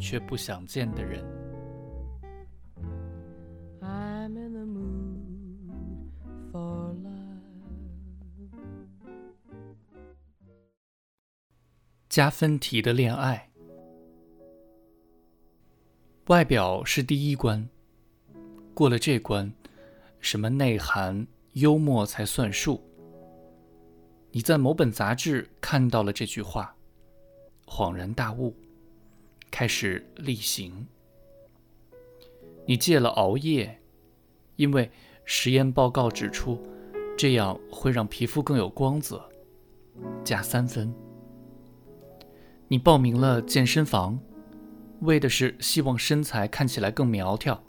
却不想见的人。加分题的恋爱，外表是第一关，过了这关，什么内涵、幽默才算数。你在某本杂志看到了这句话。恍然大悟，开始例行。你戒了熬夜，因为实验报告指出，这样会让皮肤更有光泽，加三分。你报名了健身房，为的是希望身材看起来更苗条，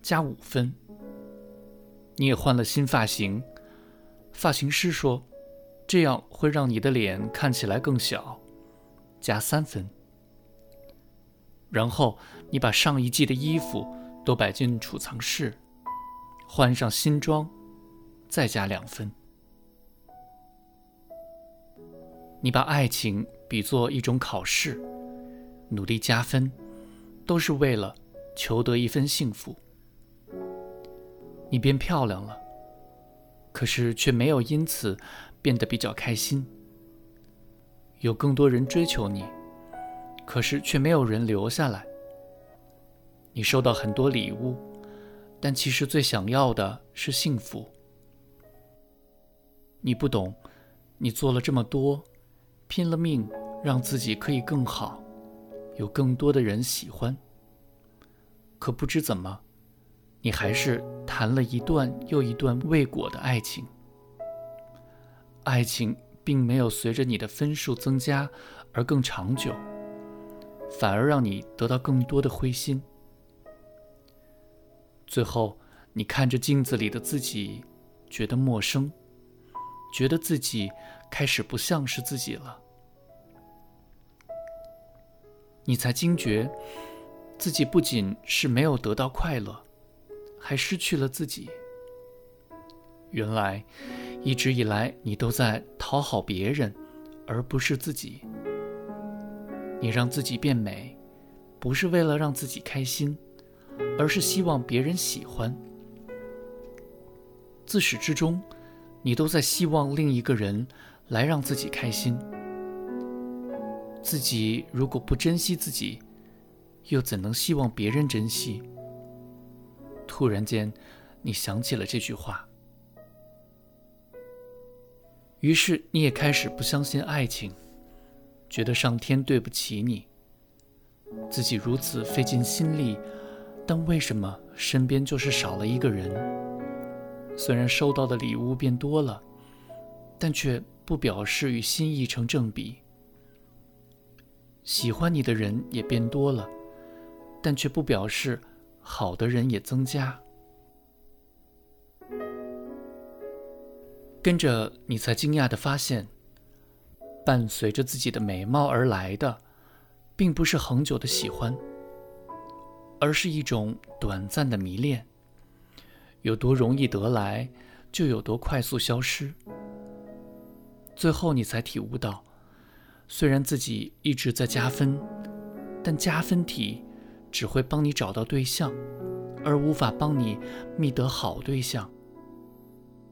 加五分。你也换了新发型，发型师说，这样会让你的脸看起来更小。加三分，然后你把上一季的衣服都摆进储藏室，换上新装，再加两分。你把爱情比作一种考试，努力加分，都是为了求得一份幸福。你变漂亮了，可是却没有因此变得比较开心。有更多人追求你，可是却没有人留下来。你收到很多礼物，但其实最想要的是幸福。你不懂，你做了这么多，拼了命让自己可以更好，有更多的人喜欢。可不知怎么，你还是谈了一段又一段未果的爱情。爱情。并没有随着你的分数增加而更长久，反而让你得到更多的灰心。最后，你看着镜子里的自己，觉得陌生，觉得自己开始不像是自己了。你才惊觉，自己不仅是没有得到快乐，还失去了自己。原来。一直以来，你都在讨好别人，而不是自己。你让自己变美，不是为了让自己开心，而是希望别人喜欢。自始至终，你都在希望另一个人来让自己开心。自己如果不珍惜自己，又怎能希望别人珍惜？突然间，你想起了这句话。于是你也开始不相信爱情，觉得上天对不起你，自己如此费尽心力，但为什么身边就是少了一个人？虽然收到的礼物变多了，但却不表示与心意成正比。喜欢你的人也变多了，但却不表示好的人也增加。跟着你才惊讶地发现，伴随着自己的美貌而来的，并不是恒久的喜欢，而是一种短暂的迷恋。有多容易得来，就有多快速消失。最后你才体悟到，虽然自己一直在加分，但加分题只会帮你找到对象，而无法帮你觅得好对象。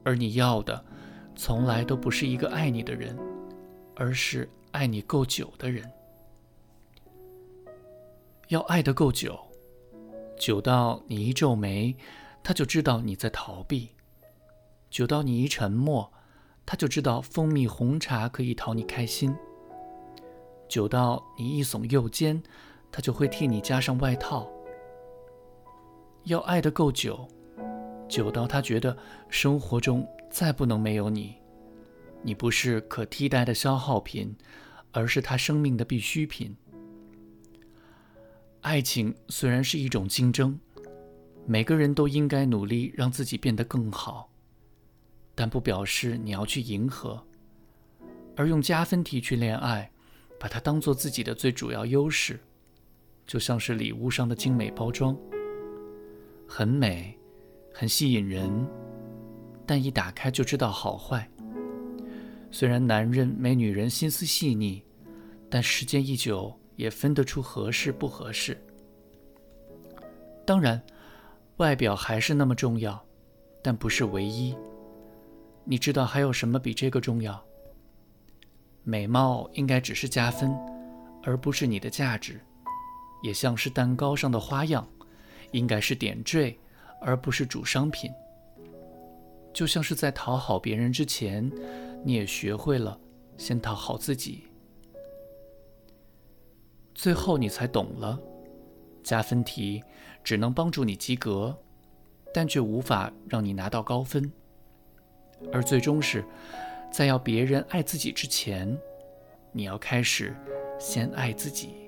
而你要的。从来都不是一个爱你的人，而是爱你够久的人。要爱得够久，久到你一皱眉，他就知道你在逃避；久到你一沉默，他就知道蜂蜜红茶可以讨你开心；久到你一耸右肩，他就会替你加上外套。要爱得够久，久到他觉得生活中。再不能没有你，你不是可替代的消耗品，而是他生命的必需品。爱情虽然是一种竞争，每个人都应该努力让自己变得更好，但不表示你要去迎合。而用加分题去恋爱，把它当做自己的最主要优势，就像是礼物上的精美包装，很美，很吸引人，但一打开就知道好坏。虽然男人没女人心思细腻，但时间一久也分得出合适不合适。当然，外表还是那么重要，但不是唯一。你知道还有什么比这个重要？美貌应该只是加分，而不是你的价值，也像是蛋糕上的花样，应该是点缀，而不是主商品。就像是在讨好别人之前，你也学会了先讨好自己，最后你才懂了，加分题只能帮助你及格，但却无法让你拿到高分，而最终是。在要别人爱自己之前，你要开始先爱自己。